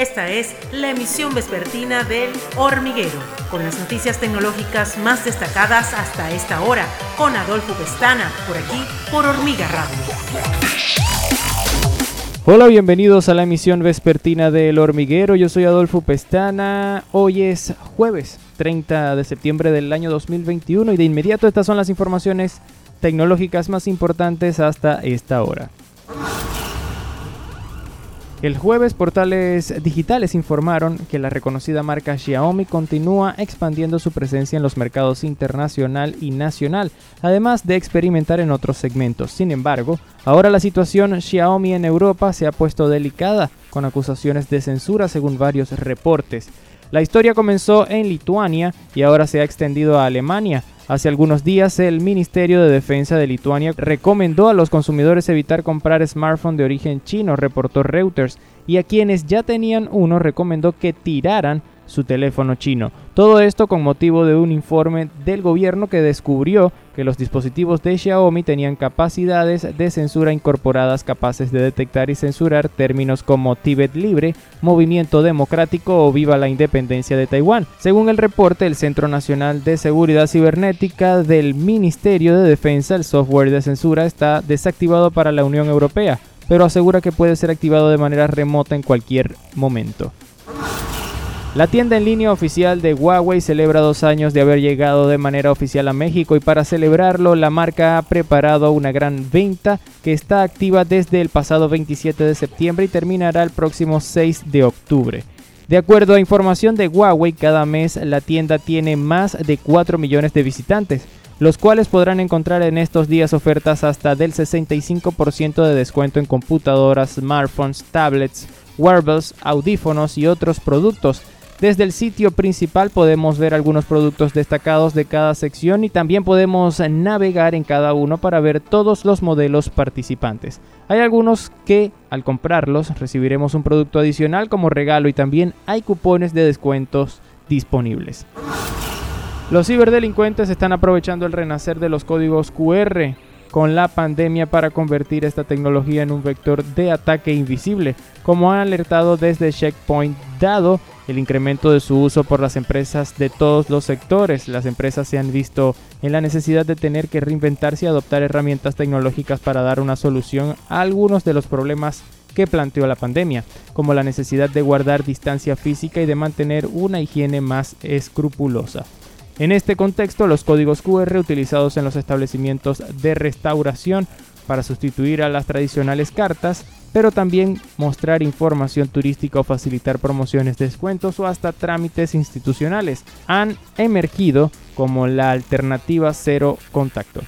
Esta es la emisión vespertina del Hormiguero, con las noticias tecnológicas más destacadas hasta esta hora, con Adolfo Pestana, por aquí, por Hormiga Radio. Hola, bienvenidos a la emisión vespertina del Hormiguero. Yo soy Adolfo Pestana. Hoy es jueves 30 de septiembre del año 2021 y de inmediato estas son las informaciones tecnológicas más importantes hasta esta hora. El jueves, portales digitales informaron que la reconocida marca Xiaomi continúa expandiendo su presencia en los mercados internacional y nacional, además de experimentar en otros segmentos. Sin embargo, ahora la situación Xiaomi en Europa se ha puesto delicada, con acusaciones de censura según varios reportes. La historia comenzó en Lituania y ahora se ha extendido a Alemania. Hace algunos días el Ministerio de Defensa de Lituania recomendó a los consumidores evitar comprar smartphones de origen chino, reportó Reuters, y a quienes ya tenían uno recomendó que tiraran su teléfono chino. Todo esto con motivo de un informe del gobierno que descubrió que los dispositivos de Xiaomi tenían capacidades de censura incorporadas capaces de detectar y censurar términos como Tíbet libre, movimiento democrático o viva la independencia de Taiwán. Según el reporte del Centro Nacional de Seguridad Cibernética del Ministerio de Defensa, el software de censura está desactivado para la Unión Europea, pero asegura que puede ser activado de manera remota en cualquier momento. La tienda en línea oficial de Huawei celebra dos años de haber llegado de manera oficial a México y para celebrarlo la marca ha preparado una gran venta que está activa desde el pasado 27 de septiembre y terminará el próximo 6 de octubre. De acuerdo a información de Huawei, cada mes la tienda tiene más de 4 millones de visitantes, los cuales podrán encontrar en estos días ofertas hasta del 65% de descuento en computadoras, smartphones, tablets, wearables, audífonos y otros productos desde el sitio principal podemos ver algunos productos destacados de cada sección y también podemos navegar en cada uno para ver todos los modelos participantes. Hay algunos que al comprarlos recibiremos un producto adicional como regalo y también hay cupones de descuentos disponibles. Los ciberdelincuentes están aprovechando el renacer de los códigos QR con la pandemia para convertir esta tecnología en un vector de ataque invisible, como han alertado desde Checkpoint dado el incremento de su uso por las empresas de todos los sectores. Las empresas se han visto en la necesidad de tener que reinventarse y adoptar herramientas tecnológicas para dar una solución a algunos de los problemas que planteó la pandemia, como la necesidad de guardar distancia física y de mantener una higiene más escrupulosa. En este contexto, los códigos QR utilizados en los establecimientos de restauración para sustituir a las tradicionales cartas pero también mostrar información turística o facilitar promociones, descuentos o hasta trámites institucionales han emergido como la alternativa cero contacto.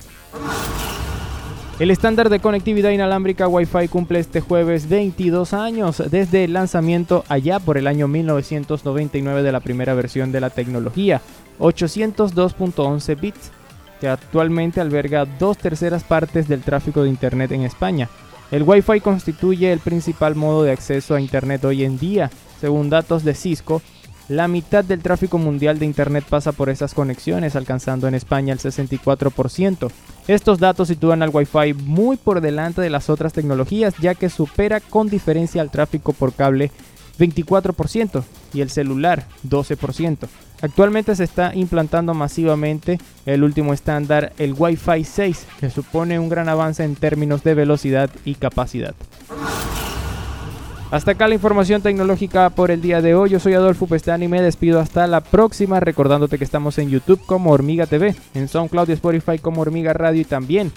El estándar de conectividad inalámbrica Wi-Fi cumple este jueves 22 años desde el lanzamiento allá por el año 1999 de la primera versión de la tecnología, 802.11 bits, que actualmente alberga dos terceras partes del tráfico de Internet en España. El Wi-Fi constituye el principal modo de acceso a Internet hoy en día. Según datos de Cisco, la mitad del tráfico mundial de Internet pasa por esas conexiones, alcanzando en España el 64%. Estos datos sitúan al Wi-Fi muy por delante de las otras tecnologías, ya que supera con diferencia al tráfico por cable 24% y el celular 12%. Actualmente se está implantando masivamente el último estándar, el Wi-Fi 6, que supone un gran avance en términos de velocidad y capacidad. Hasta acá la información tecnológica por el día de hoy. Yo soy Adolfo Pestani y me despido hasta la próxima, recordándote que estamos en YouTube como Hormiga TV, en SoundCloud y Spotify como Hormiga Radio y también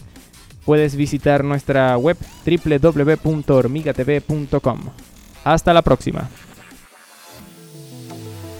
puedes visitar nuestra web www.hormigatv.com. Hasta la próxima.